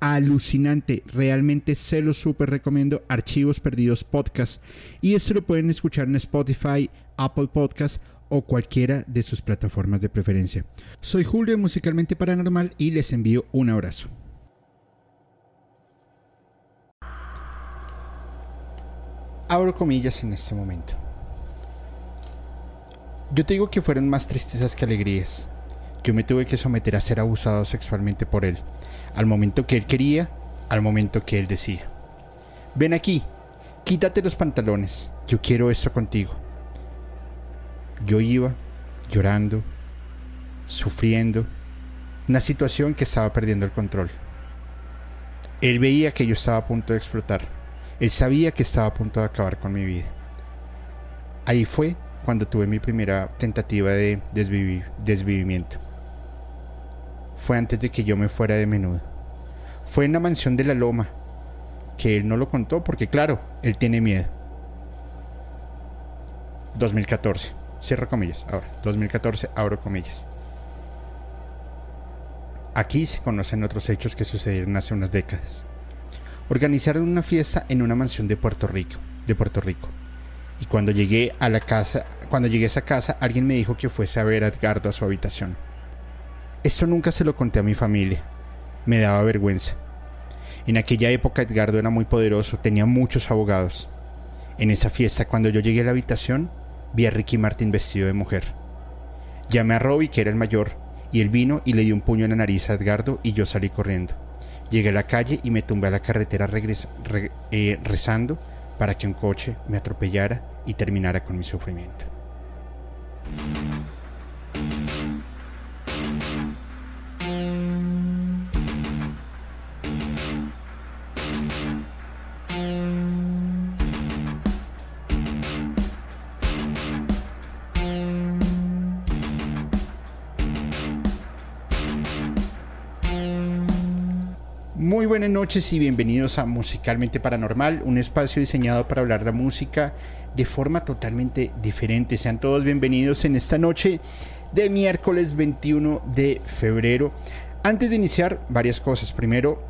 alucinante. Realmente se lo súper recomiendo. Archivos Perdidos Podcast. Y esto lo pueden escuchar en Spotify, Apple Podcast o cualquiera de sus plataformas de preferencia. Soy Julio Musicalmente Paranormal y les envío un abrazo. Abro comillas en este momento. Yo te digo que fueron más tristezas que alegrías. Yo me tuve que someter a ser abusado sexualmente por él al momento que él quería, al momento que él decía. Ven aquí, quítate los pantalones, yo quiero esto contigo. Yo iba llorando, sufriendo, una situación que estaba perdiendo el control. Él veía que yo estaba a punto de explotar. Él sabía que estaba a punto de acabar con mi vida. Ahí fue cuando tuve mi primera tentativa de desvivimiento fue antes de que yo me fuera de menudo. Fue en la mansión de la Loma, que él no lo contó porque claro, él tiene miedo. 2014, cierro comillas, ahora, 2014, abro comillas. Aquí se conocen otros hechos que sucedieron hace unas décadas. Organizaron una fiesta en una mansión de Puerto Rico, de Puerto Rico. Y cuando llegué a la casa, cuando llegué a esa casa, alguien me dijo que fuese a ver a Edgardo a su habitación. Esto nunca se lo conté a mi familia. Me daba vergüenza. En aquella época Edgardo era muy poderoso, tenía muchos abogados. En esa fiesta, cuando yo llegué a la habitación, vi a Ricky Martin vestido de mujer. Llamé a Robbie, que era el mayor, y él vino y le dio un puño en la nariz a Edgardo y yo salí corriendo. Llegué a la calle y me tumbé a la carretera eh, rezando para que un coche me atropellara y terminara con mi sufrimiento. Buenas noches y bienvenidos a Musicalmente Paranormal, un espacio diseñado para hablar de música de forma totalmente diferente. Sean todos bienvenidos en esta noche de miércoles 21 de febrero. Antes de iniciar, varias cosas. Primero,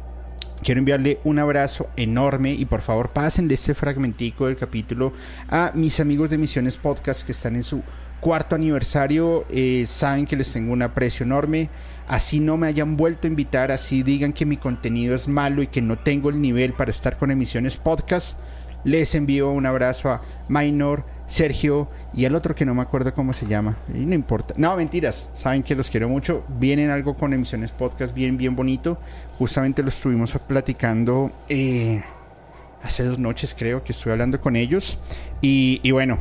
quiero enviarle un abrazo enorme y por favor pásenle este fragmentico del capítulo a mis amigos de Misiones Podcast que están en su cuarto aniversario. Eh, saben que les tengo un aprecio enorme así no me hayan vuelto a invitar, así digan que mi contenido es malo y que no tengo el nivel para estar con emisiones podcast, les envío un abrazo a Minor, Sergio y al otro que no me acuerdo cómo se llama. Y no importa. No, mentiras. Saben que los quiero mucho. Vienen algo con emisiones podcast bien, bien bonito. Justamente lo estuvimos platicando eh, hace dos noches, creo que estuve hablando con ellos. Y, y bueno,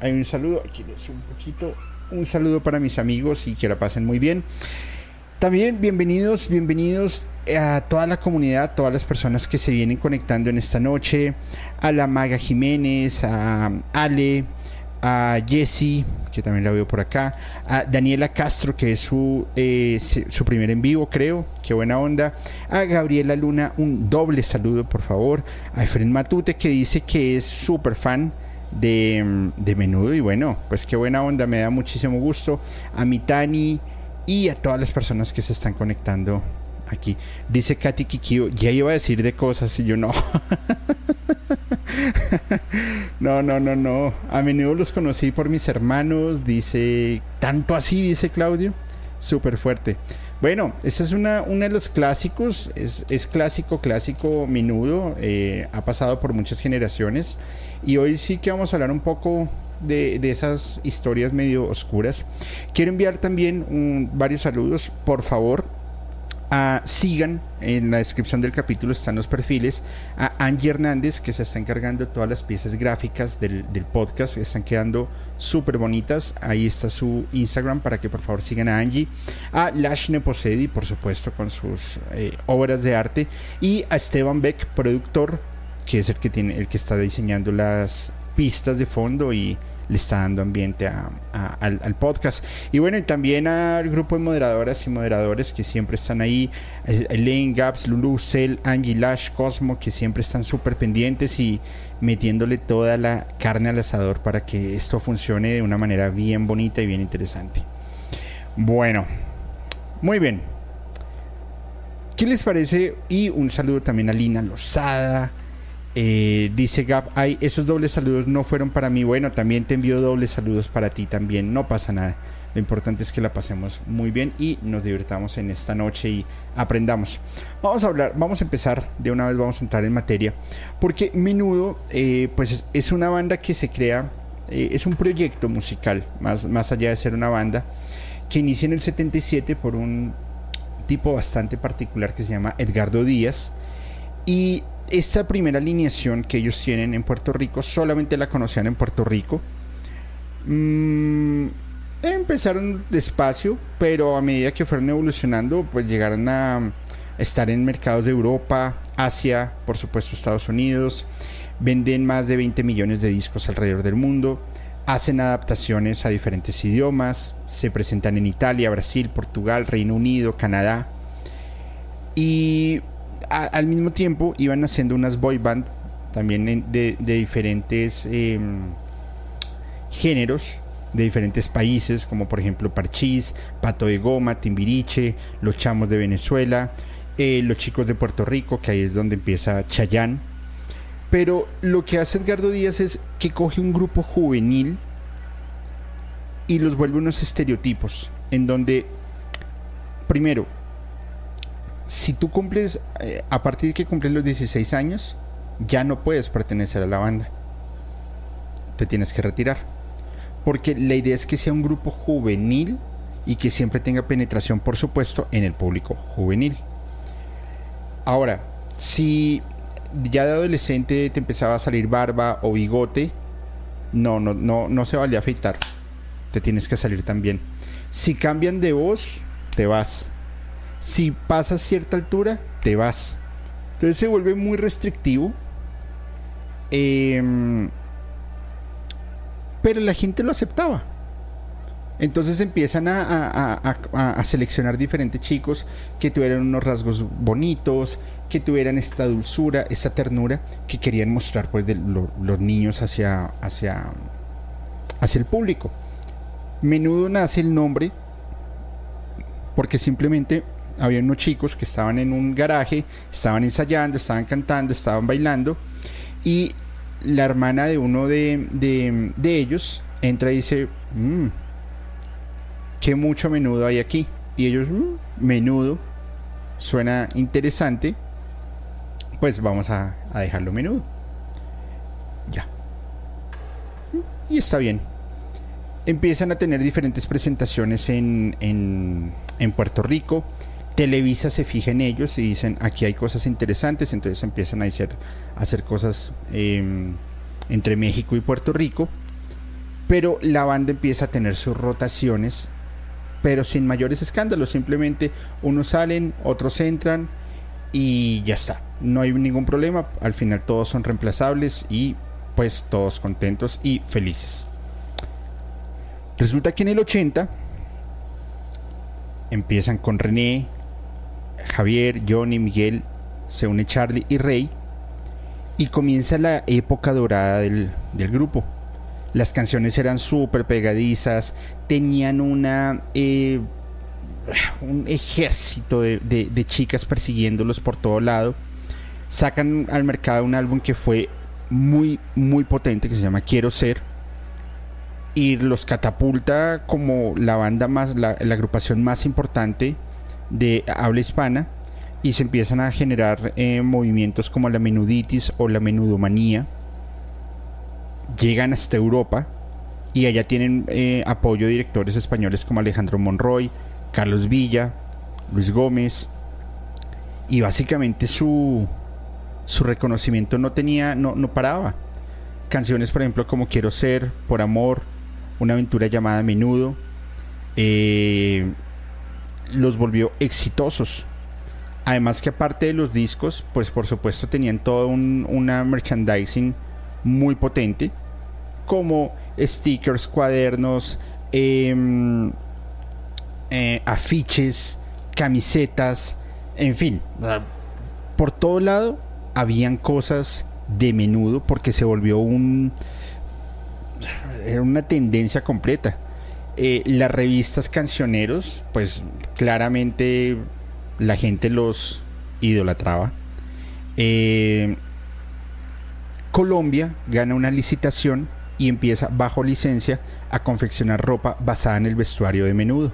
hay un saludo. Aquí les un poquito. Un saludo para mis amigos y que la pasen muy bien. También bienvenidos, bienvenidos a toda la comunidad, todas las personas que se vienen conectando en esta noche, a la Maga Jiménez, a Ale, a Jessie, que también la veo por acá, a Daniela Castro, que es su, eh, su primer en vivo, creo, qué buena onda, a Gabriela Luna, un doble saludo, por favor, a Efren Matute, que dice que es súper fan de, de Menudo, y bueno, pues qué buena onda, me da muchísimo gusto, a Mitani, y a todas las personas que se están conectando aquí. Dice Katy Kikio, ya iba a decir de cosas y yo no. no, no, no, no. A menudo los conocí por mis hermanos, dice, tanto así, dice Claudio. Súper fuerte. Bueno, ese es una, uno de los clásicos, es, es clásico, clásico, menudo, eh, ha pasado por muchas generaciones y hoy sí que vamos a hablar un poco de, esas historias medio oscuras. Quiero enviar también varios saludos, por favor. sigan en la descripción del capítulo están los perfiles a Angie Hernández que se está encargando de todas las piezas gráficas del, podcast están quedando súper bonitas ahí está su Instagram para que por favor sigan a Angie a Lash Neposedi por supuesto con sus eh, obras de arte y a Esteban Beck productor que es el que tiene, el que está diseñando las pistas de fondo y le está dando ambiente al, podcast. Y bueno, y también al grupo de moderadoras y moderadores que siempre están ahí, eh, Elaine, Gaps, Lulu, Cell, Angie, Lash, Cosmo, que siempre están súper pendientes y metiéndole toda la carne al asador para que esto funcione de una manera bien bonita y bien interesante. Bueno, muy bien. ¿Qué les parece? Y un saludo también a Lina Lozada eh, dice Gap, ay, esos dobles saludos no fueron para mí. Bueno, también te envío dobles saludos para ti también. No pasa nada. Lo importante es que la pasemos muy bien y nos divirtamos en esta noche y aprendamos. Vamos a hablar, vamos a empezar de una vez, vamos a entrar en materia. Porque Menudo, eh, pues es, una banda que se crea, eh, es un proyecto musical, más, más allá de ser una banda, que inicia en el 77 por un tipo bastante particular que se llama Edgardo Díaz. Y esta primera alineación que ellos tienen en Puerto Rico solamente la conocían en Puerto Rico. Mm, empezaron despacio, pero a medida que fueron evolucionando, pues llegaron a estar en mercados de Europa, Asia, por supuesto Estados Unidos. Venden más de 20 millones de discos alrededor del mundo. Hacen adaptaciones a diferentes idiomas. Se presentan en Italia, Brasil, Portugal, Reino Unido, Canadá. Y al mismo tiempo iban haciendo unas boy band también de, diferentes em, géneros de diferentes países, como por ejemplo Parchís, Pato de Goma, Timbiriche, Los Chamos de Venezuela, eh, Los Chicos de Puerto Rico, que ahí es donde empieza Chayán. Pero lo que hace Edgardo Díaz es que coge un grupo juvenil y los vuelve unos estereotipos, en donde, primero, si tú cumples, eh, a partir de que cumples los 16 años, ya no puedes pertenecer a la banda. Te tienes que retirar. Porque la idea es que sea un grupo juvenil y que siempre tenga penetración, por supuesto, en el público juvenil. Ahora, si ya de adolescente te empezaba a salir barba o bigote, no, no, no, no se vale afeitar. Te tienes que salir también. Si cambian de voz, te vas si pasas cierta altura, te vas. Entonces se vuelve muy restrictivo. Em, pero la gente lo aceptaba. Entonces empiezan a, seleccionar diferentes chicos que tuvieran unos rasgos bonitos, que tuvieran esta dulzura, esta ternura que querían mostrar pues los niños hacia, hacia, hacia el público. Menudo nace el nombre porque simplemente había unos chicos que estaban en un garaje, estaban ensayando, estaban cantando, estaban bailando y la hermana de uno de, de, ellos entra y dice, mmm, qué mucho menudo hay aquí. Y ellos, mm, menudo, suena interesante, pues vamos a, a dejarlo menudo. Ya. Y está bien. Empiezan a tener diferentes presentaciones en, en, en Puerto Rico Televisa se fija en ellos y dicen aquí hay cosas interesantes, entonces empiezan a hacer, hacer cosas em, entre México y Puerto Rico, pero la banda empieza a tener sus rotaciones, pero sin mayores escándalos, simplemente unos salen, otros entran y ya está, no hay ningún problema, al final todos son reemplazables y pues todos contentos y felices. Resulta que en el 80 empiezan con René, Javier, Johnny, Miguel, se une Charlie y Rey y comienza la época dorada del, grupo. Las canciones eran súper pegadizas, tenían una eh, un ejército de, de, chicas persiguiéndolos por todo lado. Sacan al mercado un álbum que fue muy, muy potente, que se llama Quiero Ser. Y los catapulta como la banda más, la agrupación más importante de habla hispana y se empiezan a generar eh, movimientos como la menuditis o la menudomanía. Llegan hasta Europa y allá tienen eh, apoyo de directores españoles como Alejandro Monroy, Carlos Villa, Luis Gómez y básicamente su, su reconocimiento no tenía, no, no paraba. Canciones, por ejemplo, como Quiero ser, Por amor, Una aventura llamada Menudo, eh, los volvió exitosos. Además que aparte de los discos, pues por supuesto tenían todo un, una merchandising muy potente, como stickers, cuadernos, em, eh, afiches, camisetas, en fin, por todo lado habían cosas de menudo porque se volvió un era una tendencia completa. Eh, las revistas cancioneros, pues claramente la gente los idolatraba. Eh, Colombia gana una licitación y empieza bajo licencia a confeccionar ropa basada en el vestuario de menudo.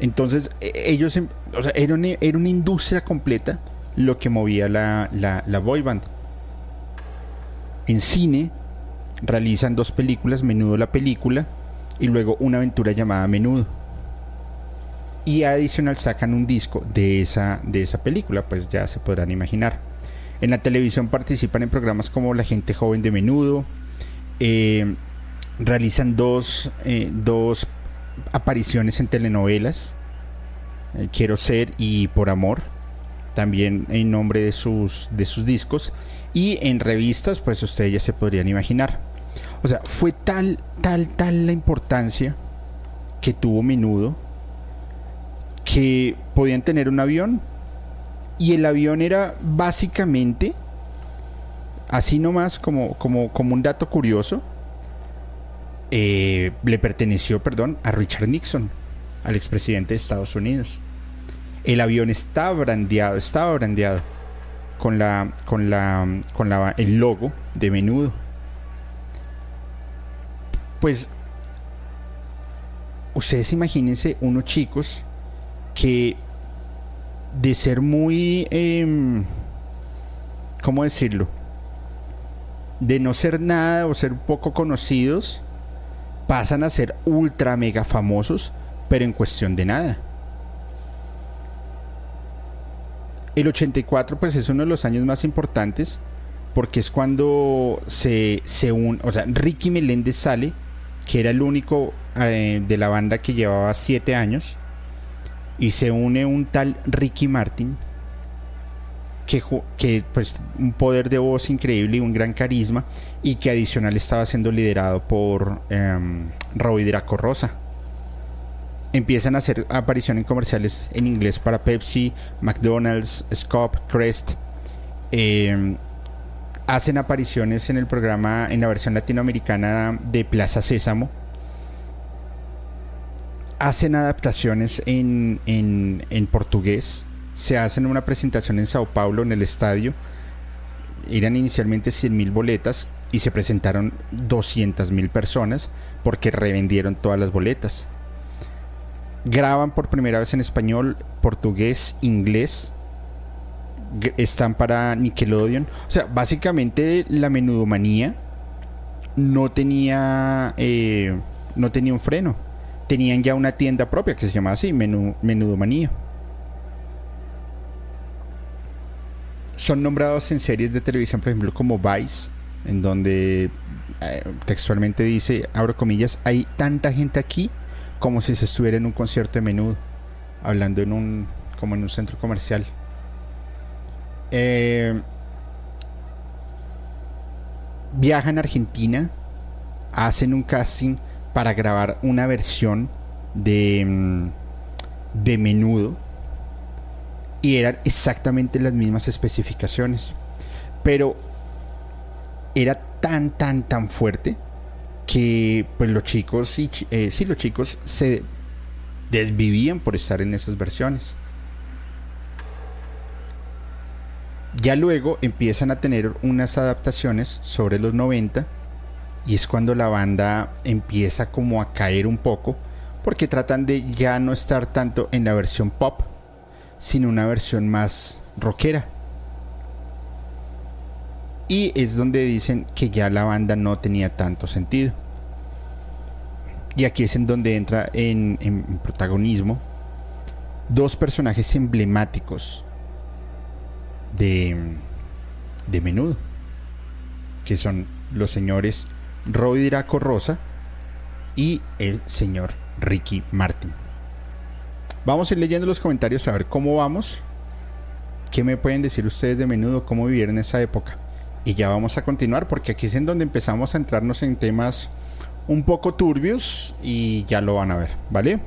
Entonces, e, ellos, em, o sea, era, una, era, una, industria completa lo que movía la, la, la boy band. En cine, realizan dos películas, Menudo la película y luego una aventura llamada Menudo. Y adicional sacan un disco de esa, de esa película, pues ya se podrán imaginar. En la televisión participan en programas como La gente joven de Menudo. Eh, realizan dos, eh, dos apariciones en telenovelas. Eh, Quiero ser y Por amor. También en nombre de sus, de sus discos. Y en revistas, pues ustedes ya se podrían imaginar. O sea, fue tal, tal, tal la importancia que tuvo Menudo que podían tener un avión y el avión era básicamente, así nomás como, como, como un dato curioso, eh, le perteneció, perdón, a Richard Nixon, al expresidente de Estados Unidos. El avión estaba brandeado, estaba brandeado con la, con la, con la, el logo de Menudo. Pues ustedes imagínense unos chicos que de ser muy, eh, ¿cómo decirlo? De no ser nada o ser poco conocidos, pasan a ser ultra mega famosos, pero en cuestión de nada. El 84 pues es uno de los años más importantes porque es cuando se, se une, o sea, Ricky Meléndez sale que era el único eh, de la banda que llevaba siete años, y se une un tal Ricky Martin, que, pues un poder de voz increíble y un gran carisma, y que adicional estaba siendo liderado por um, Robbie Draco Rosa. Empiezan a hacer apariciones en comerciales en inglés para Pepsi, McDonald's, Scop, Crest. Em, hacen apariciones en el programa, en la versión latinoamericana de Plaza Sésamo. Hacen adaptaciones en, en, portugués. Se hacen una presentación en Sao Paulo, en el estadio. Eran inicialmente 100.000 boletas y se presentaron 200.000 personas porque revendieron todas las boletas. Graban por primera vez en español, portugués, inglés están para Nickelodeon. O sea, básicamente la menudomanía no tenía, eh, no tenía un freno. Tenían ya una tienda propia que se llamaba así, Menudomanía. Son nombrados en series de televisión, por ejemplo, como Vice, en donde eh, textualmente dice, abro comillas, hay tanta gente aquí como si se estuviera en un concierto de menudo, hablando en un, como en un centro comercial. Eh, viajan a Argentina, hacen un casting para grabar una versión de, mm, de menudo y eran exactamente las mismas especificaciones. Pero era tan, tan, tan fuerte que pues los chicos, eh, sí, los chicos se desvivían por estar en esas versiones. Ya luego empiezan a tener unas adaptaciones sobre los 90 y es cuando la banda empieza como a caer un poco porque tratan de ya no estar tanto en la versión pop, sino una versión más rockera. Y es donde dicen que ya la banda no tenía tanto sentido. Y aquí es en donde entra en, en protagonismo dos personajes emblemáticos de, de menudo, que son los señores Roy Draco Rosa y el señor Ricky Martin. Vamos a ir leyendo los comentarios a ver cómo vamos. ¿Qué me pueden decir ustedes de menudo? ¿Cómo vivieron esa época? Y ya vamos a continuar porque aquí es en donde empezamos a entrarnos en temas un poco turbios y ya lo van a ver, ¿vale?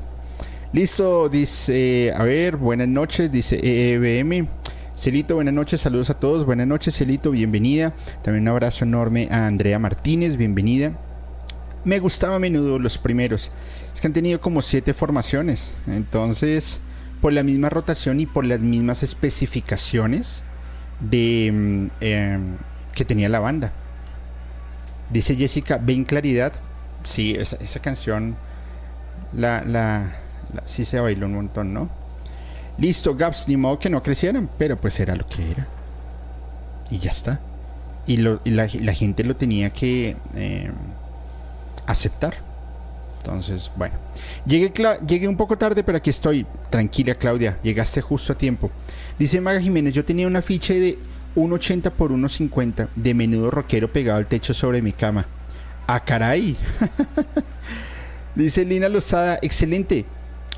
Listo, dice, a ver, buenas noches, dice EBM. Celito, buenas noches, saludos a todos. Buenas noches, Celito, bienvenida. También un abrazo enorme a Andrea Martínez, bienvenida. Me gustaba a menudo los primeros. Es que han tenido como siete formaciones. Entonces, por la misma rotación y por las mismas especificaciones de mm, em, que tenía la banda. Dice Jessica, ven claridad. Sí, esa, canción la, la, sí se bailó un montón, ¿no? Listo, Gaps, ni modo que no crecieran, pero pues era lo que era. Y ya está. Y, la, gente lo tenía que em, aceptar. Entonces, bueno. Llegué, llegué un poco tarde, pero aquí estoy. Tranquila, Claudia. Llegaste justo a tiempo. Dice Maga Jiménez, yo tenía una ficha de 1,80 por 1,50 de menudo rockero pegado al techo sobre mi cama. ¡Ah, caray! Dice Lina Lozada, excelente.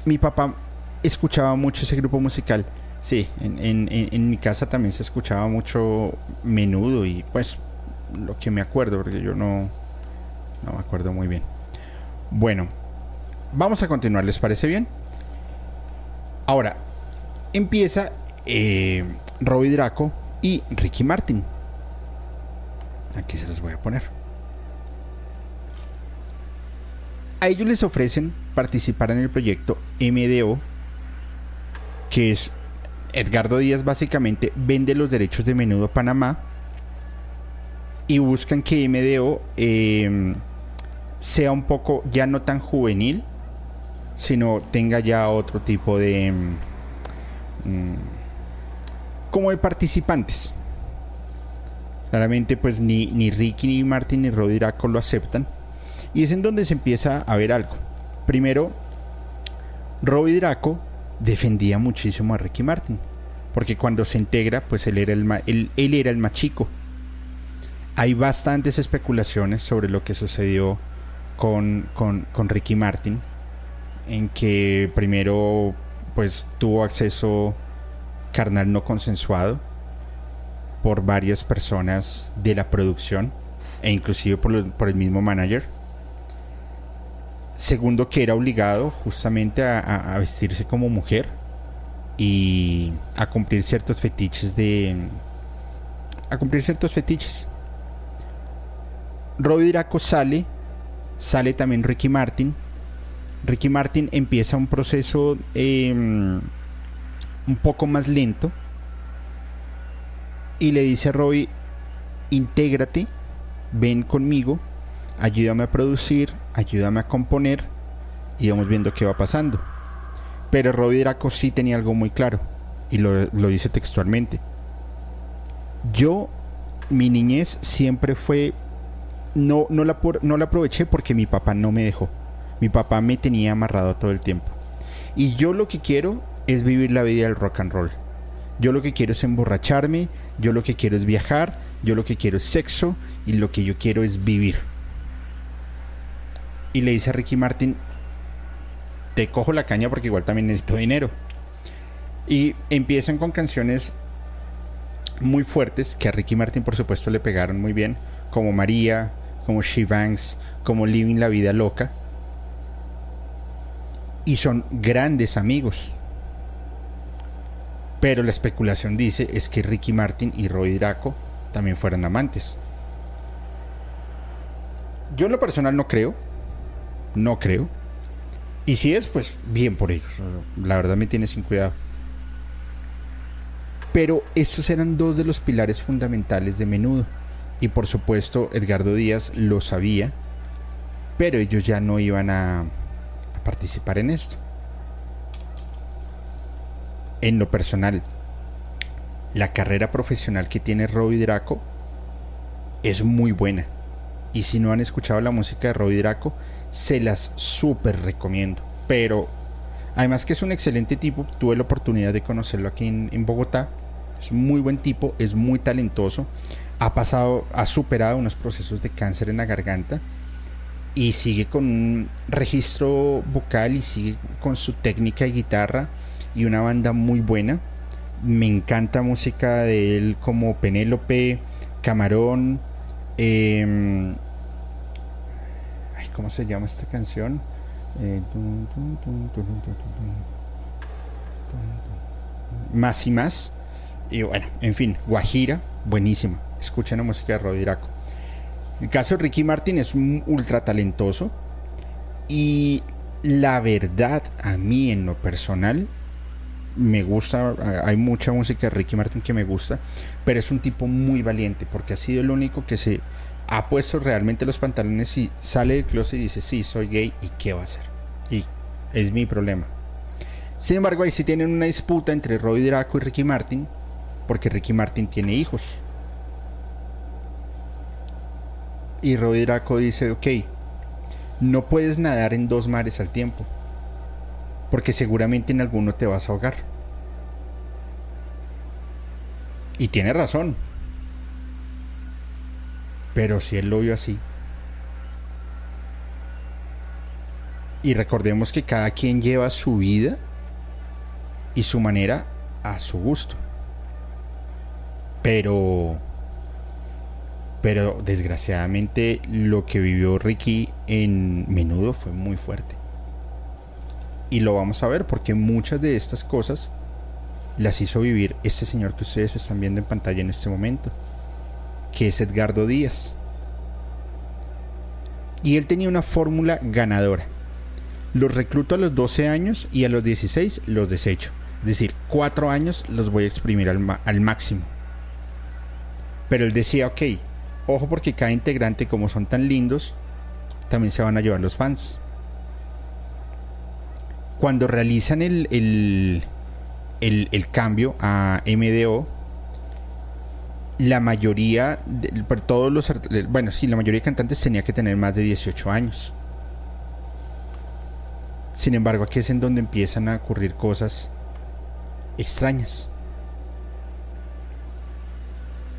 Mi papá escuchaba mucho ese grupo musical. Sí, en, mi casa también se escuchaba mucho menudo y pues lo que me acuerdo, porque yo no, no me acuerdo muy bien. Bueno, vamos a continuar, ¿les parece bien? Ahora, empieza eh, Robbie Draco y Ricky Martin. Aquí se los voy a poner. A ellos les ofrecen participar en el proyecto MDO, que es Edgardo Díaz básicamente vende los derechos de Menudo Panamá y buscan que MDO eh, sea un poco ya no tan juvenil, sino tenga ya otro tipo de... Mm, mm, como de participantes. Claramente pues ni, ni Ricky, ni Martin, ni Rodiraco lo aceptan. Y es en donde se empieza a ver algo. Primero, Robbie Draco defendía muchísimo a Ricky Martin. Porque cuando se integra, pues él era el, él, él era el más chico. Hay bastantes especulaciones sobre lo que sucedió con, con, Ricky Martin, en que primero pues tuvo acceso carnal no consensuado por varias personas de la producción e inclusive por, por, el mismo manager. Segundo, que era obligado justamente a, vestirse como mujer y a cumplir ciertos fetiches de... a cumplir ciertos fetiches. Robbie Draco sale sale también Ricky Martin. Ricky Martin empieza un proceso em, un poco más lento y le dice a Roy, intégrate, ven conmigo, ayúdame a producir, ayúdame a componer y vamos viendo qué va pasando. Pero Robbie Draco sí tenía algo muy claro y lo, lo dice textualmente. Yo, mi niñez siempre fue no, no, la, no la aproveché porque mi papá no me dejó. Mi papá me tenía amarrado todo el tiempo. Y yo lo que quiero es vivir la vida del rock and roll. Yo lo que quiero es emborracharme, yo lo que quiero es viajar, yo lo que quiero es sexo y lo que yo quiero es vivir. Y le dice a Ricky Martin, te cojo la caña porque igual también necesito dinero. Y empiezan con canciones muy fuertes que a Ricky Martin por supuesto le pegaron muy bien, como María, como She Banks, como Living la Vida Loca. Y son grandes amigos. Pero la especulación dice es que Ricky Martin y Roy Draco también fueran amantes. Yo en lo personal no creo. No creo. Y si es, pues bien por ellos. La verdad me tiene sin cuidado. Pero estos eran dos de los pilares fundamentales de menudo. Y por supuesto Edgardo Díaz lo sabía, pero ellos ya no iban a, participar en esto. En lo personal, la carrera profesional que tiene Robbie Draco es muy buena. Y si no han escuchado la música de Robbie Draco, se las súper recomiendo. Pero además que es un excelente tipo, tuve la oportunidad de conocerlo aquí en, Bogotá. Es muy buen tipo, es muy talentoso ha pasado, ha superado unos procesos de cáncer en la garganta y sigue con un registro vocal y sigue con su técnica de guitarra y una banda muy buena. Me encanta música de él como Penélope, Camarón. ¿Cómo se llama esta canción? más y más. Y bueno, en fin, Guajira, buenísima. Escuchen la música de Rodiraco. El caso de Ricky Martin es un ultra talentoso. Y la verdad, a mí en lo personal, me gusta. Hay mucha música de Ricky Martin que me gusta. Pero es un tipo muy valiente. Porque ha sido el único que se ha puesto realmente los pantalones y sale del closet y dice: Sí, soy gay. ¿Y qué va a hacer? Y es mi problema. Sin embargo, ahí sí tienen una disputa entre Roy Draco y Ricky Martin, porque Ricky Martin tiene hijos. Y Roy Draco dice, ok, no puedes nadar en dos mares al tiempo, porque seguramente en alguno te vas a ahogar. Y tiene razón. Pero si él lo vio así. Y recordemos que cada quien lleva su vida y su manera a su gusto. Pero pero desgraciadamente lo que vivió Ricky en menudo fue muy fuerte. Y lo vamos a ver porque muchas de estas cosas las hizo vivir este señor que ustedes están viendo en pantalla en este momento, que es Edgardo Díaz. Y él tenía una fórmula ganadora. Los recluto a los 12 años y a los 16 los desecho. Es decir, cuatro años los voy a exprimir al, máximo. Pero él decía, ok, ojo porque cada integrante, como son tan lindos, también se van a llevar los fans. Cuando realizan el, el, el, cambio a MDO, la mayoría, de, todos los, bueno, sí, la mayoría de cantantes tenía que tener más de 18 años. Sin embargo, aquí es en donde empiezan a ocurrir cosas extrañas.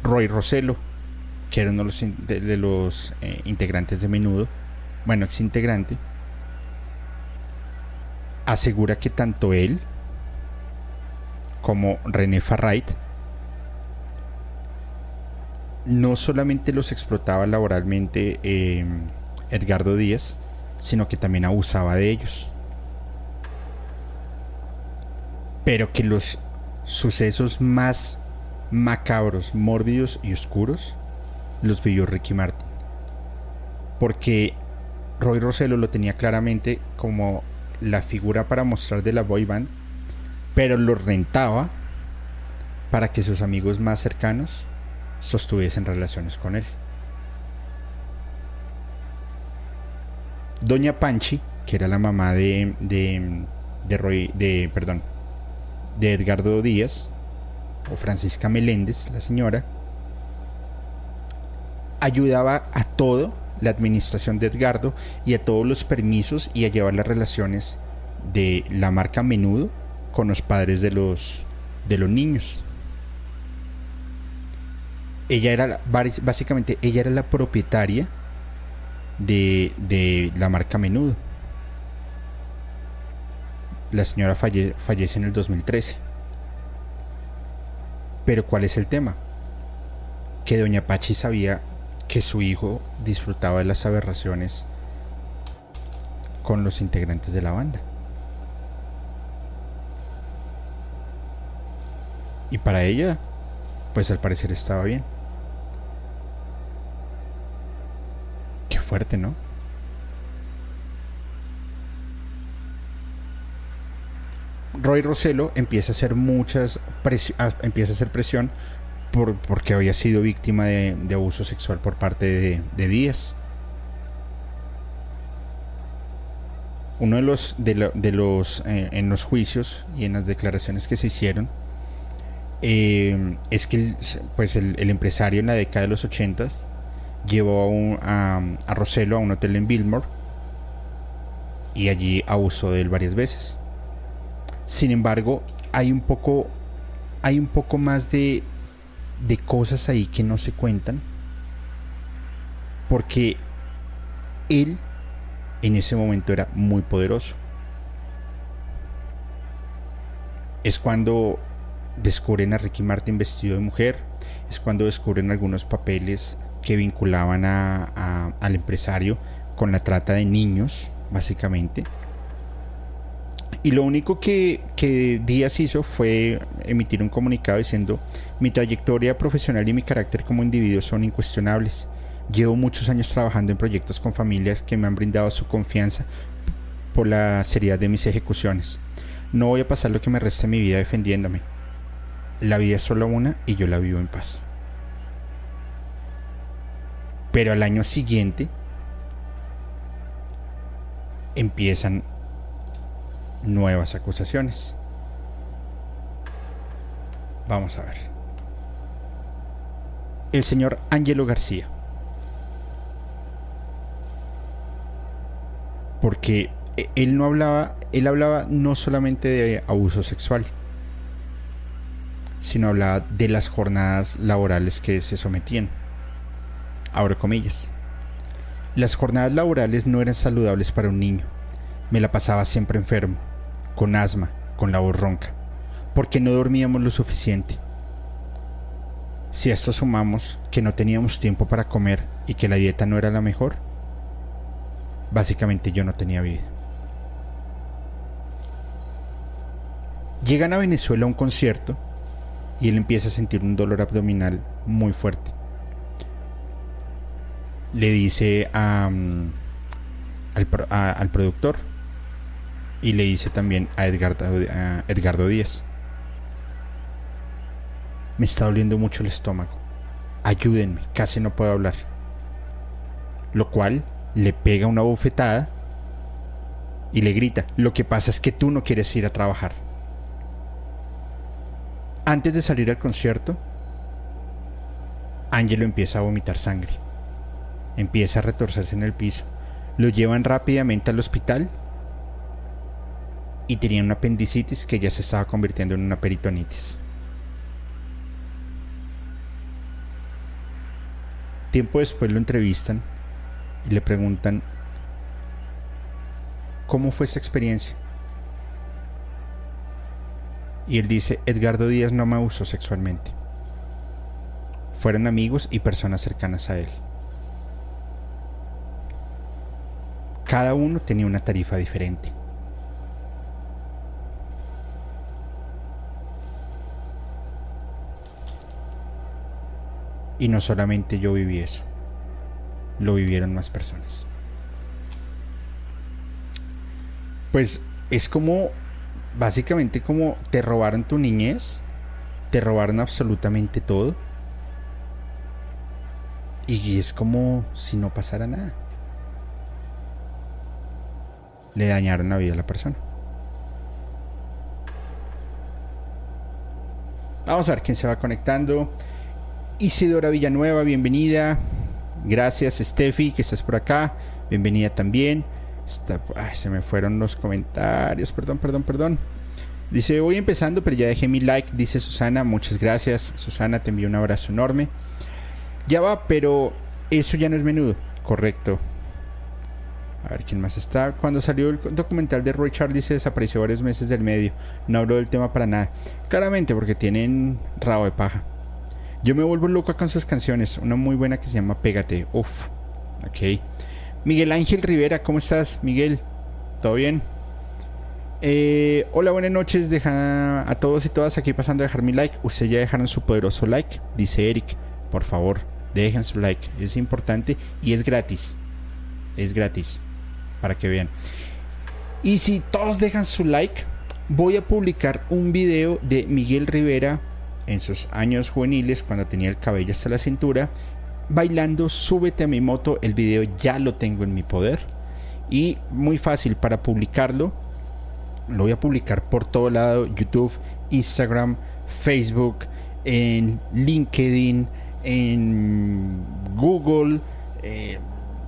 Roy Rossello, que era uno de los, eh, integrantes de menudo, bueno, ex integrante, asegura que tanto él como René Farrait no solamente los explotaba laboralmente eh, Edgardo Díaz, sino que también abusaba de ellos pero que los sucesos más macabros, mórbidos y oscuros los vivió Ricky Martin. Porque Roy Rossello lo tenía claramente como la figura para mostrar de la boy band, pero lo rentaba para que sus amigos más cercanos sostuviesen relaciones con él. Doña Panchi, que era la mamá de, de, de Roy, de, perdón, de Edgardo Díaz, o Francisca Meléndez, la señora, ayudaba a todo la administración de Edgardo y a todos los permisos y a llevar las relaciones de la marca Menudo con los padres de los, de los niños. Ella era, básicamente, ella era la propietaria de, de la marca Menudo la señora fallece en el 2013. Pero ¿cuál es el tema? Que doña Pachi sabía que su hijo disfrutaba de las aberraciones con los integrantes de la banda. Y para ella, pues al parecer estaba bien. Roy Rossello empieza a hacer muchas empieza a hacer presión por, porque había sido víctima de, abuso sexual por parte de, Díaz. Uno de los de, los eh, en los juicios y en las declaraciones que se hicieron eh, es que el, pues el, empresario en la década de los 80 llevó a, a, a a un hotel en Billmore y allí abusó de él varias veces. Sin embargo, hay un poco, hay un poco más de, de cosas ahí que no se cuentan. Porque él en ese momento era muy poderoso. Es cuando descubren a Ricky Martin vestido de mujer, es cuando descubren algunos papeles que vinculaban al empresario con la trata de niños, básicamente. Y lo único que, que, Díaz hizo fue emitir un comunicado diciendo, mi trayectoria profesional y mi carácter como individuo son incuestionables. Llevo muchos años trabajando en proyectos con familias que me han brindado su confianza por la seriedad de mis ejecuciones. No voy a pasar lo que me resta de mi vida defendiéndome. La vida es solo una y yo la vivo en paz. Pero al año siguiente empiezan nuevas acusaciones. Vamos a ver. El señor Ángelo García. Porque él no hablaba, él hablaba no solamente de abuso sexual, sino hablaba de las jornadas laborales que se sometían abro comillas. Las jornadas laborales no eran saludables para un niño. Me la pasaba siempre enfermo, con asma, con la voz ronca, porque no dormíamos lo suficiente. Si a esto sumamos que no teníamos tiempo para comer y que la dieta no era la mejor, básicamente yo no tenía vida. Llegan a Venezuela a un concierto y él empieza a sentir un dolor abdominal muy fuerte le dice mm, al, productor y le dice también a, a Edgardo Díaz. Me está doliendo mucho el estómago. Ayúdenme, casi no puedo hablar. Lo cual le pega una bofetada y le grita, lo que pasa es que tú no quieres ir a trabajar. Antes de salir al concierto, Ángelo empieza a vomitar sangre empieza a retorcerse en el piso. Lo llevan rápidamente al hospital y tenía una apendicitis que ya se estaba convirtiendo en una peritonitis. Tiempo después lo entrevistan y le preguntan cómo fue esa experiencia. Y él dice, Edgardo Díaz no me abusó sexualmente. Fueron amigos y personas cercanas a él. Cada uno tenía una tarifa diferente. Y no solamente yo viví eso, lo vivieron más personas. Pues es como, básicamente como te robaron tu niñez, te robaron absolutamente todo. Y es como si no pasara nada. Le dañaron la vida a la persona. Vamos a ver quién se va conectando. Isidora Villanueva, bienvenida. Gracias, Steffi, que estás por acá. Bienvenida también. se me fueron los comentarios. Perdón, perdón, perdón. Dice, voy empezando, pero ya dejé mi like. Dice Susana, muchas gracias. Susana, te envío un abrazo enorme. Ya va, pero eso ya no es menudo. Correcto. A ver quién más está. Cuando salió el documental de Roy Charlie se desapareció varios meses del medio. No habló del tema para nada. Claramente porque tienen rabo de paja. Yo me vuelvo loca con sus canciones. Una muy buena que se llama Pégate. Uf. Ok. Miguel Ángel Rivera, ¿cómo estás, Miguel? ¿Todo bien? Eh, hola, buenas noches. Deja a todos y todas aquí pasando a dejar mi like. Ustedes ya dejaron su poderoso like, dice Eric. Por favor, dejen su like. Es importante y es gratis. Es gratis para que vean. Y si todos dejan su like, voy a publicar un video de Miguel Rivera en sus años juveniles, cuando tenía el cabello hasta la cintura, bailando Súbete a mi moto. El video ya lo tengo en mi poder. Y muy fácil para publicarlo. Lo voy a publicar por todo lado: YouTube, Instagram, Facebook, en LinkedIn, en Google. Eh,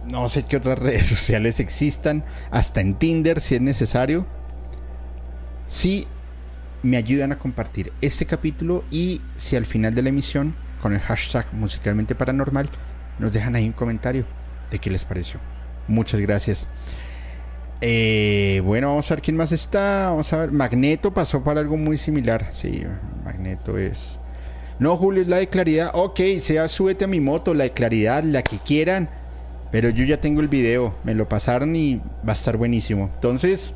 no sé qué otras redes sociales existan, hasta en Tinder si es necesario. Si me ayudan a compartir este capítulo y si al final de la emisión, con el hashtag musicalmente paranormal, nos dejan ahí un comentario de qué les pareció. Muchas gracias. Eh, bueno, vamos a ver quién más está. Vamos a ver. Magneto pasó para algo muy similar. Sí, Magneto es. No, Julio, es la de claridad. Ok, sea, súbete a mi moto, la de claridad, la que quieran. Pero yo ya tengo el video. Me lo pasaron y va a estar buenísimo. Entonces,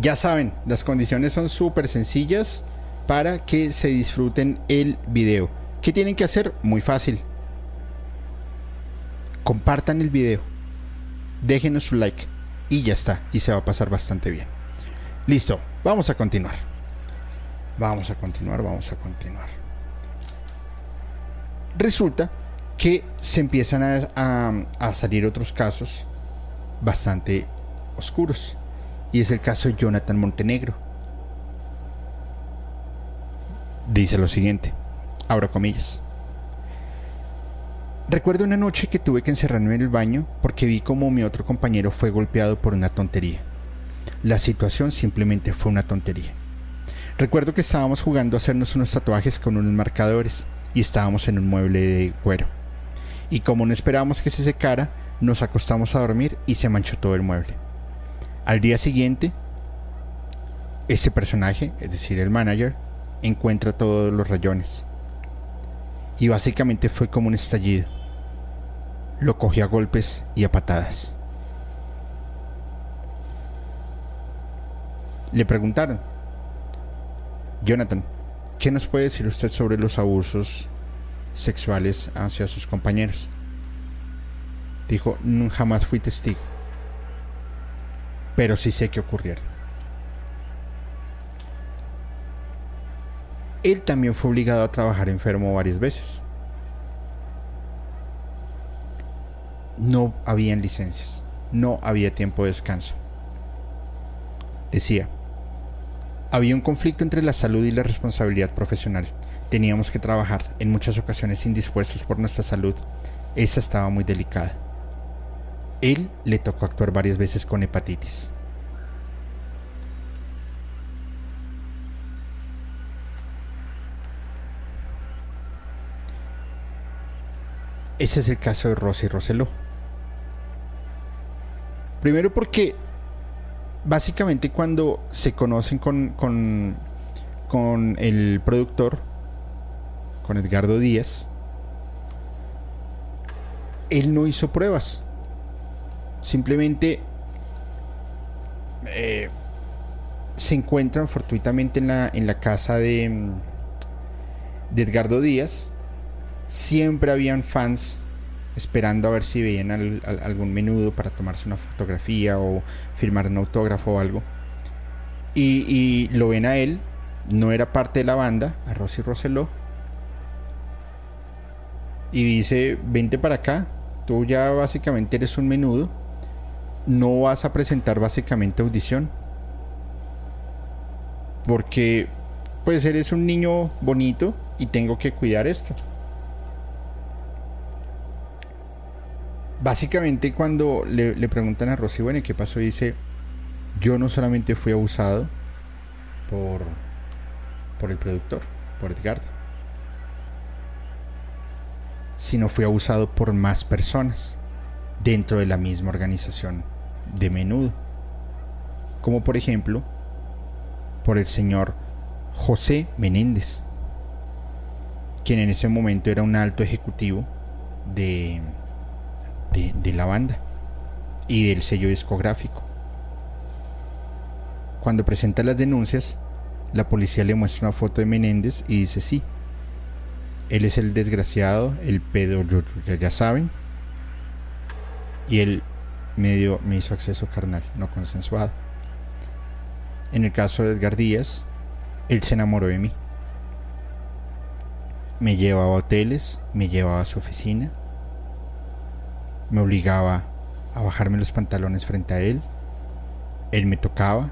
ya saben, las condiciones son súper sencillas para que se disfruten el video. ¿Qué tienen que hacer? Muy fácil. Compartan el video. Déjenos su like. Y ya está. Y se va a pasar bastante bien. Listo. Vamos a continuar. Vamos a continuar, vamos a continuar. Resulta que se empiezan a, a salir otros casos bastante oscuros. Y es el caso de Jonathan Montenegro. Dice lo siguiente, abro comillas. Recuerdo una noche que tuve que encerrarme en el baño porque vi como mi otro compañero fue golpeado por una tontería. La situación simplemente fue una tontería. Recuerdo que estábamos jugando a hacernos unos tatuajes con unos marcadores y estábamos en un mueble de cuero. Y como no esperábamos que se secara, nos acostamos a dormir y se manchó todo el mueble. Al día siguiente, ese personaje, es decir, el manager, encuentra todos los rayones. Y básicamente fue como un estallido. Lo cogió a golpes y a patadas. Le preguntaron, Jonathan, ¿qué nos puede decir usted sobre los abusos sexuales hacia sus compañeros? Dijo, jamás fui testigo pero sí sé que ocurrieron. Él también fue obligado a trabajar enfermo varias veces. No habían licencias, no había tiempo de descanso. Decía, había un conflicto entre la salud y la responsabilidad profesional. Teníamos que trabajar, en muchas ocasiones indispuestos por nuestra salud. Esa estaba muy delicada. Él le tocó actuar varias veces con hepatitis. Ese es el caso de Rosy Roseló. Primero porque básicamente cuando se conocen con, con, con el productor, con Edgardo Díaz, él no hizo pruebas. Simplemente eh, se encuentran fortuitamente en la, en la casa de, Edgardo Díaz. Siempre habían fans esperando a ver si veían algún menudo para tomarse una fotografía o firmar un autógrafo o algo. Y, y, lo ven a él, no era parte de la banda, a Rosy Roseló. Y dice, vente para acá, tú ya básicamente eres un menudo no vas a presentar básicamente audición. Porque pues eres un niño bonito y tengo que cuidar esto. Básicamente cuando le, preguntan a Rosy, bueno, ¿qué pasó? Dice, yo no solamente fui abusado por, por el productor, por Edgardo, sino fui abusado por más personas dentro de la misma organización de menudo, como por ejemplo por el señor José Menéndez, quien en ese momento era un alto ejecutivo de, de, la banda y del sello discográfico. Cuando presenta las denuncias, la policía le muestra una foto de Menéndez y dice sí, él es el desgraciado, el pedo, ya saben, y él medio me hizo acceso carnal, no consensuado. En el caso de Edgar Díaz, él se enamoró de mí. Me llevaba a hoteles, me llevaba a su oficina, me obligaba a bajarme los pantalones frente a él, él me tocaba,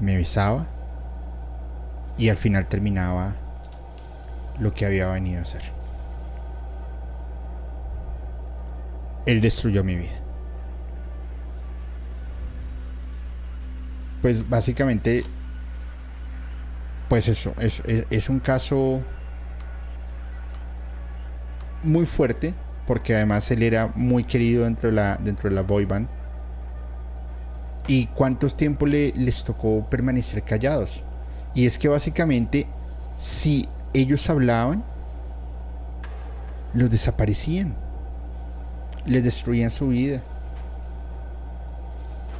me besaba y al final terminaba lo que había venido a hacer. Él destruyó mi vida. pues básicamente, pues eso, es, un caso muy fuerte, porque además él era muy querido dentro de la, dentro de la boy band. ¿Y cuántos tiempo le, les tocó permanecer callados? Y es que básicamente, si ellos hablaban, los desaparecían, les destruían su vida,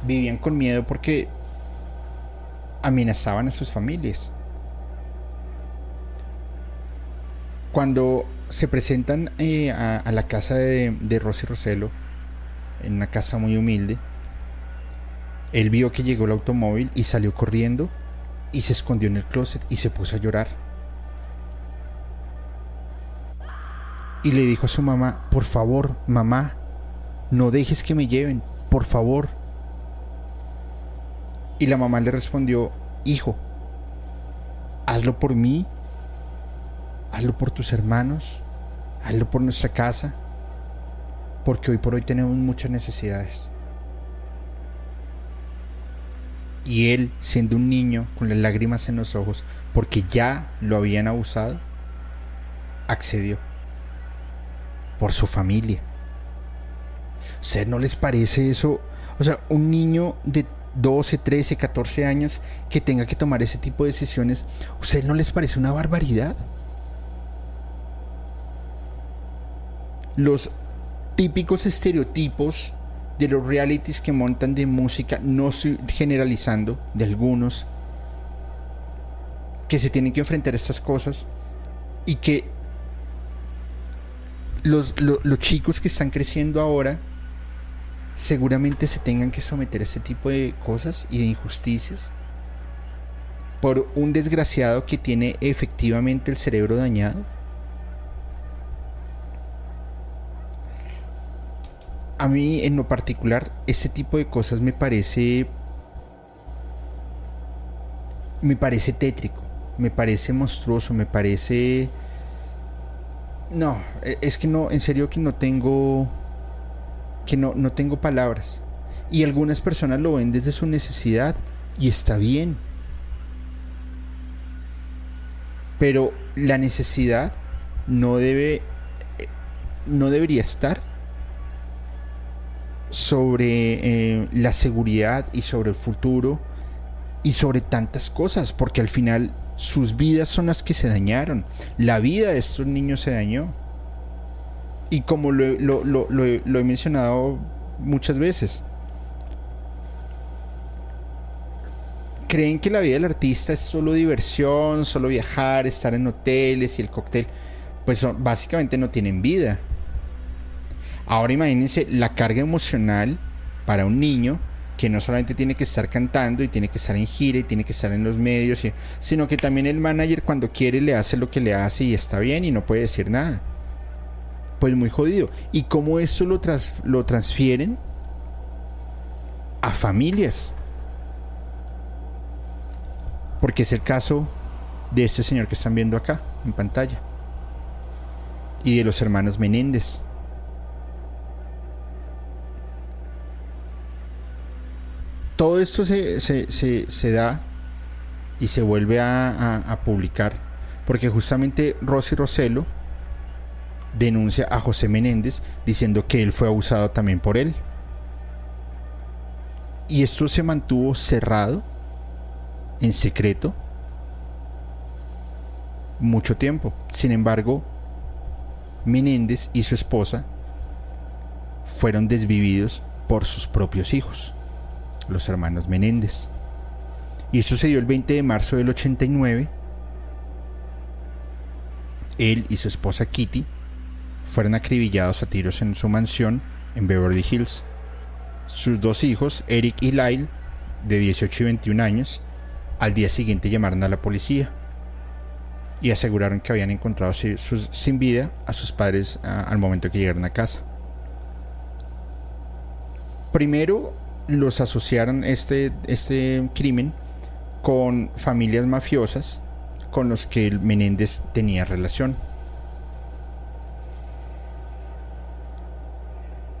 vivían con miedo porque amenazaban a sus familias. Cuando se presentan eh, a, la casa de, de Rosy Roselo, en una casa muy humilde, él vio que llegó el automóvil y salió corriendo y se escondió en el closet y se puso a llorar. Y le dijo a su mamá, por favor, mamá, no dejes que me lleven, por favor. Y la mamá le respondió, hijo, hazlo por mí, hazlo por tus hermanos, hazlo por nuestra casa, porque hoy por hoy tenemos muchas necesidades. Y él, siendo un niño, con las lágrimas en los ojos, porque ya lo habían abusado, accedió por su familia. ¿Usted no les parece eso? O sea, un niño de 12, 13, 14 años que tenga que tomar ese tipo de decisiones, ¿usted no les parece una barbaridad? Los típicos estereotipos de los realities que montan de música, no estoy generalizando, de algunos, que se tienen que enfrentar a estas cosas y que los, los chicos que están creciendo ahora seguramente se tengan que someter a este tipo de cosas y de injusticias por un desgraciado que tiene efectivamente el cerebro dañado a mí en lo particular, este tipo de cosas me parece. Me parece tétrico, me parece monstruoso, me parece. No, e, es que no, en serio que no tengo. que no, no tengo palabras. Y algunas personas lo ven desde su necesidad y está bien. Pero la necesidad no debe. Eh, no debería estar sobre eh, la seguridad y sobre el futuro y sobre tantas cosas, porque al final sus vidas son las que se dañaron. La vida de estos niños se dañó. Y como lo, he mencionado muchas veces, creen que la vida del artista es solo diversión, solo viajar, estar en hoteles y el cóctel. Pues básicamente no tienen vida. Ahora imagínense la carga emocional para un niño que no solamente tiene que estar cantando y tiene que estar en gira y tiene que estar en los medios, sino que también el manager cuando quiere le hace lo que le hace y está bien y no puede decir nada. Pues muy jodido. ¿Y cómo eso lo, lo transfieren a familias? Porque es el caso de este señor que están viendo acá en pantalla. Y de los hermanos Menéndez. Todo esto se, da y se vuelve a, publicar porque justamente Rosy Roselo denuncia a José Menéndez diciendo que él fue abusado también por él. Y esto se mantuvo cerrado, en secreto, mucho tiempo. Sin embargo, Menéndez y su esposa fueron desvividos por sus propios hijos los hermanos Menéndez. Y eso se dio el 20 de marzo del 89. Él y su esposa Kitty fueron acribillados a tiros en su mansión en Beverly Hills. Sus dos hijos, Eric y Lyle, de 18 y 21 años, al día siguiente llamaron a la policía y aseguraron que habían encontrado sin vida a sus padres al momento que llegaron a casa. Primero los asociaron este, este crimen con familias mafiosas con los que Menéndez tenía relación.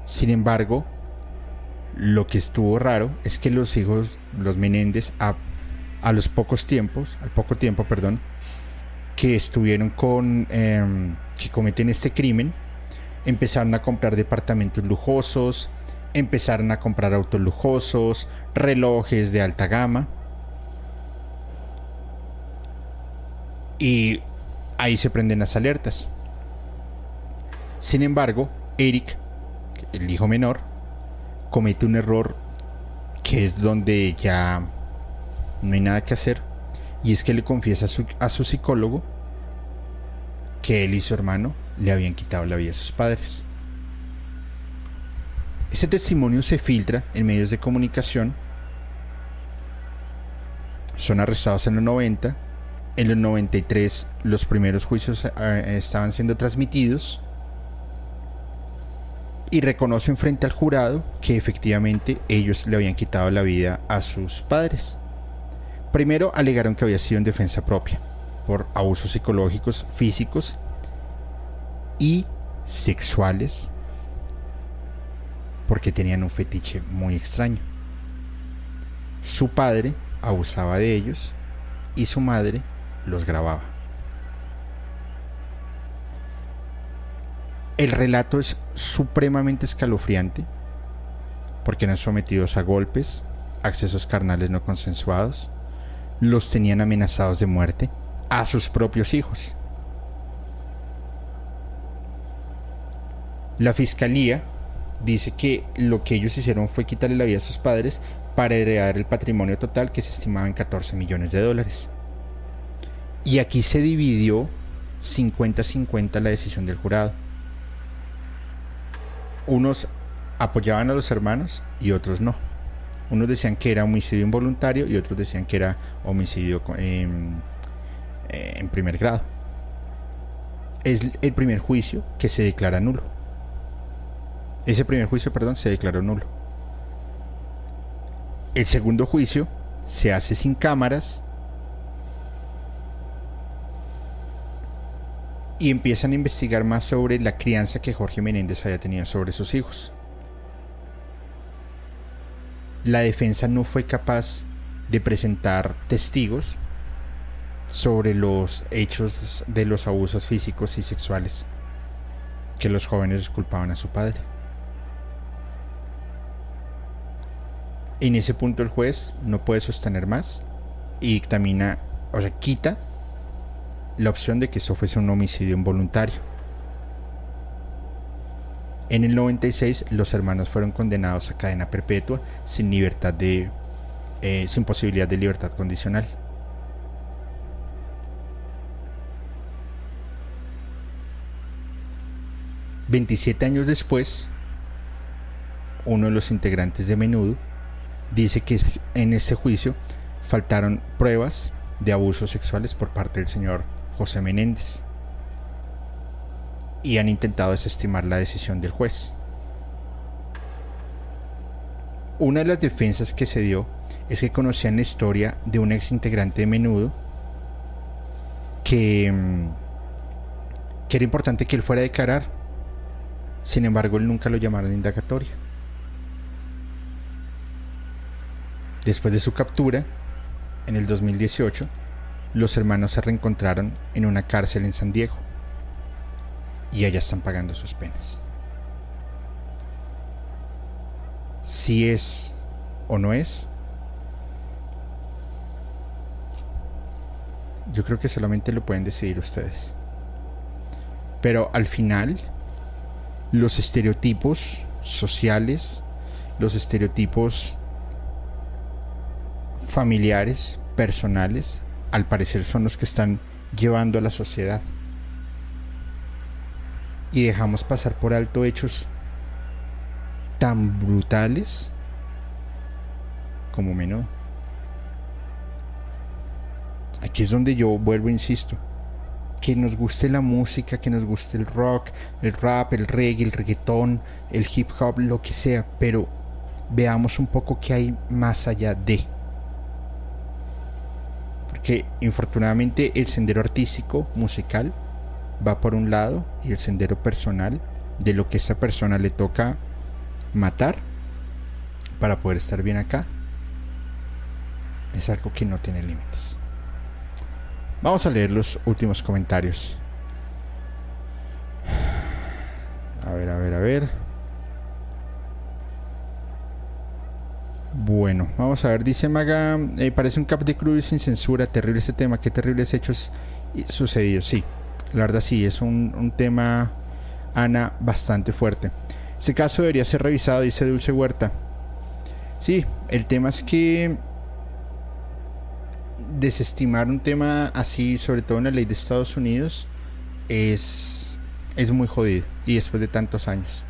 Sin embargo, lo que estuvo raro es que los hijos, los Menéndez, a, a los pocos tiempos, al poco tiempo, perdón, que estuvieron con, em, que cometen este crimen, empezaron a comprar departamentos lujosos, empezaron a comprar autos lujosos, relojes de alta gama. Y ahí se prenden las alertas. Sin embargo, Eric, el hijo menor, comete un error que es donde ya no hay nada que hacer. Y es que le confiesa a su, a su psicólogo que él y su hermano le habían quitado la vida a sus padres. Ese testimonio se filtra en medios de comunicación. Son arrestados en los 90. En los 93 los primeros juicios eh, estaban siendo transmitidos. Y reconocen frente al jurado que efectivamente ellos le habían quitado la vida a sus padres. Primero alegaron que había sido en defensa propia, por abusos psicológicos, físicos y sexuales porque tenían un fetiche muy extraño. Su padre abusaba de ellos y su madre los grababa. El relato es supremamente escalofriante porque eran sometidos a golpes, accesos carnales no consensuados, los tenían amenazados de muerte a sus propios hijos. La fiscalía dice que lo que ellos hicieron fue quitarle la vida a sus padres para heredar el patrimonio total que se estimaba en 14 millones de dólares. Y aquí se dividió 50-50 la decisión del jurado. Unos apoyaban a los hermanos y otros no. Unos decían que era homicidio involuntario y otros decían que era homicidio en, en primer grado. Es el primer juicio que se declara nulo. Ese primer juicio, perdón, se declaró nulo. El segundo juicio se hace sin cámaras y empiezan a investigar más sobre la crianza que Jorge Menéndez había tenido sobre sus hijos. La defensa no fue capaz de presentar testigos sobre los hechos de los abusos físicos y sexuales que los jóvenes culpaban a su padre. En ese punto el juez no puede sostener más y dictamina, o sea, quita la opción de que eso fuese un homicidio involuntario. En el 96 los hermanos fueron condenados a cadena perpetua sin libertad de eh, sin posibilidad de libertad condicional. Veintisiete años después, uno de los integrantes de Menudo dice que en ese juicio faltaron pruebas de abusos sexuales por parte del señor José Menéndez y han intentado desestimar la decisión del juez. Una de las defensas que se dio es que conocían la historia de un ex integrante de menudo que, mm, que era importante que él fuera a declarar. Sin embargo, él nunca lo llamaron indagatoria. Después de su captura, en el 2018, los hermanos se reencontraron en una cárcel en San Diego y allá están pagando sus penas. Si es o no es, yo creo que solamente lo pueden decidir ustedes. Pero al final, los estereotipos sociales, los estereotipos familiares, personales, al parecer son los que están llevando a la sociedad. Y dejamos pasar por alto hechos tan brutales como menudo. Aquí es donde yo vuelvo, insisto, que nos guste la música, que nos guste el rock, el rap, el reggae, el reggaetón, el hip hop, lo que sea, pero veamos un poco qué hay más allá de que infortunadamente el sendero artístico, musical, va por un lado y el sendero personal de lo que esa persona le toca matar para poder estar bien acá es algo que no tiene límites. Vamos a leer los últimos comentarios. A ver, a ver, a ver. Bueno, vamos a ver, dice Maga, eh, parece un cap de cruz sin censura, terrible este tema, qué terribles hechos sucedidos. Sí, la verdad sí, es un, tema, Ana, bastante fuerte. Ese caso debería ser revisado, dice Dulce Huerta. Sí, el tema es que desestimar un tema así, sobre todo en la ley de Estados Unidos, es, es muy jodido. Y después de tantos años.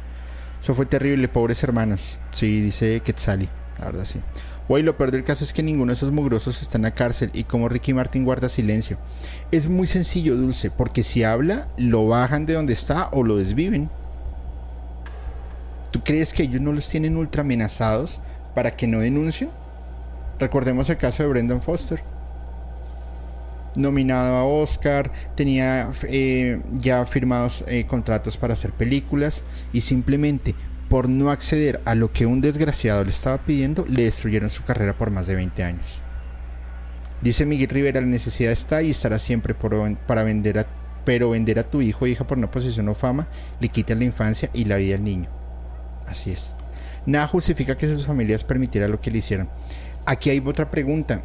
Eso fue terrible, pobres hermanos. Sí, dice Quetzali, la verdad sí. Lo peor del caso es que ninguno de esos mugrosos está en la cárcel y como Ricky Martin guarda silencio. Es muy sencillo, Dulce, porque si habla, lo bajan de donde está o lo desviven. ¿Tú crees que ellos no los tienen ultra amenazados para que no denuncien? Recordemos el caso de Brendan Foster nominado a Oscar, tenía eh, ya firmados eh, contratos para hacer películas y simplemente por no acceder a lo que un desgraciado le estaba pidiendo, le destruyeron su carrera por más de 20 años. Dice Miguel Rivera, la necesidad está y estará siempre para vender a, pero vender a tu hijo o hija por una posición o fama le quita la infancia y la vida al niño. Así es. Nada justifica que sus familias permitieran lo que le hicieron. Aquí hay otra pregunta.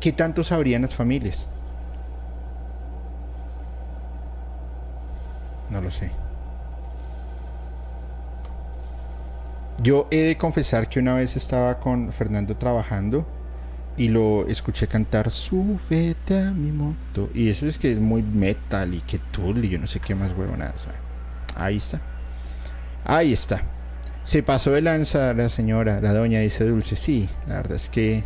¿Qué tanto sabrían las familias? No lo sé. Yo he de confesar que una vez estaba con Fernando trabajando y lo escuché cantar Súbete a mi moto. Y eso es que es muy metal y que tool y yo no sé qué más huevonadas. Ahí está. Ahí está. Se pasó de lanza la señora, la doña dice Dulce. Sí, la verdad es que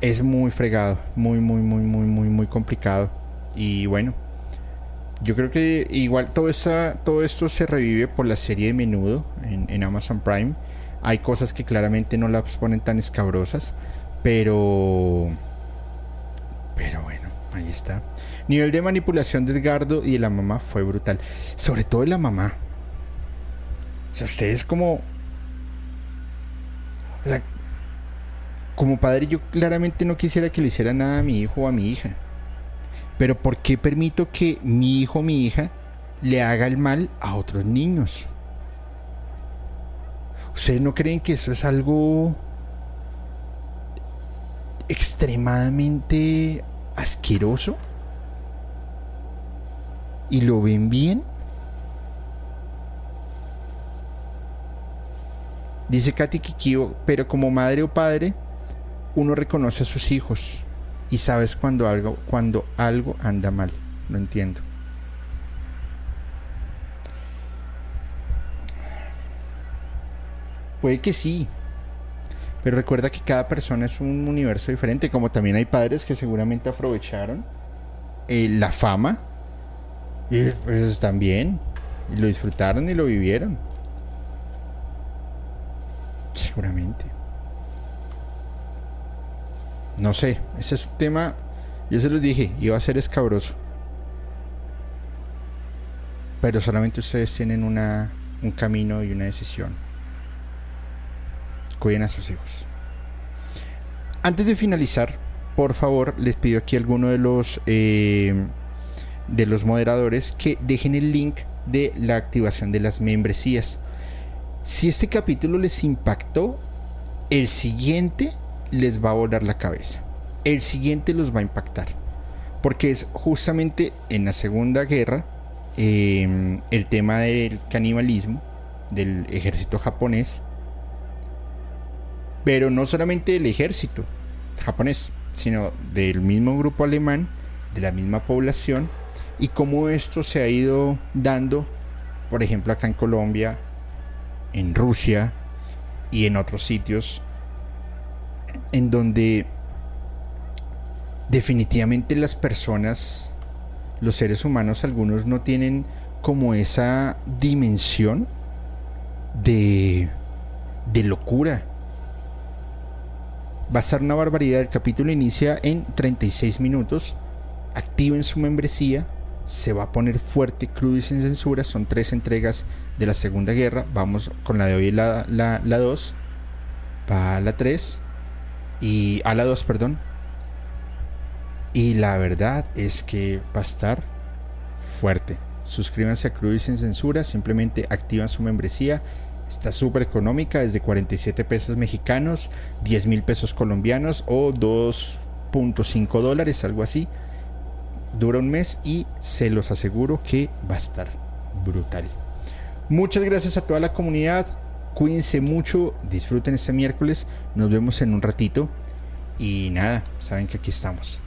es muy fregado, muy, muy, muy, muy, muy, muy complicado. Y bueno, yo creo que igual todo, todo esto se revive por la serie de menudo en, Amazon Prime. Hay cosas que claramente no las ponen tan escabrosas, pero... Pero bueno, ahí está. Nivel de manipulación de Edgardo y de la mamá fue brutal. Sobre todo de la mamá. O sea, ustedes como... Como padre yo claramente no quisiera que le hiciera nada a mi hijo o a mi hija. Pero ¿por qué permito que mi hijo o mi hija le haga el mal a otros niños? ¿Ustedes no creen que eso es algo extremadamente asqueroso? ¿Y lo ven bien? Dice Katy Kikio, pero como madre o padre, uno reconoce a sus hijos y sabes cuando algo, cuando algo anda mal. No entiendo. Puede que sí. Pero recuerda que cada persona es un universo diferente. Como también hay padres que seguramente aprovecharon eh, la fama. Y pues también. Y lo disfrutaron y lo vivieron. Seguramente. No sé, ese es un tema, yo se los dije, iba a ser escabroso. Pero solamente ustedes tienen una, un camino y una decisión. Cuiden a sus hijos. Antes de finalizar, por favor, les pido aquí a alguno de los eh, de los moderadores que dejen el link de la activación de las membresías. Si este capítulo les impactó, el siguiente les va a volar la cabeza. El siguiente los va a impactar. Porque es justamente en la Segunda Guerra em, el tema del canibalismo del ejército japonés. Pero no solamente del ejército japonés, sino del mismo grupo alemán, de la misma población, y cómo esto se ha ido dando, por ejemplo, acá en Colombia, en Rusia y en otros sitios en donde definitivamente las personas, los seres humanos, algunos no tienen como esa dimensión de, de locura. Va a ser una barbaridad. El capítulo inicia en 36 minutos. Activen su membresía. Se va a poner fuerte, crudo y sin censura. Son tres entregas de la Segunda Guerra. Vamos con la de hoy, la 2. La, la va la 3 y a la 2, perdón. Y la verdad es que va a estar fuerte. Suscríbanse a Cruz sin censura, simplemente activan su membresía Está súper económica, desde 47 pesos mexicanos, 10 mil pesos colombianos o 2.5 dólares, algo así. Dura un mes y se los aseguro que va a estar brutal. Muchas gracias a toda la comunidad. Cuídense mucho, disfruten este miércoles. Nos vemos en un ratito. Y nada, saben que aquí estamos.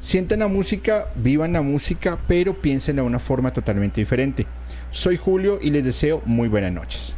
Sientan la música, vivan la música, pero piensen de una forma totalmente diferente. Soy Julio y les deseo muy buenas noches.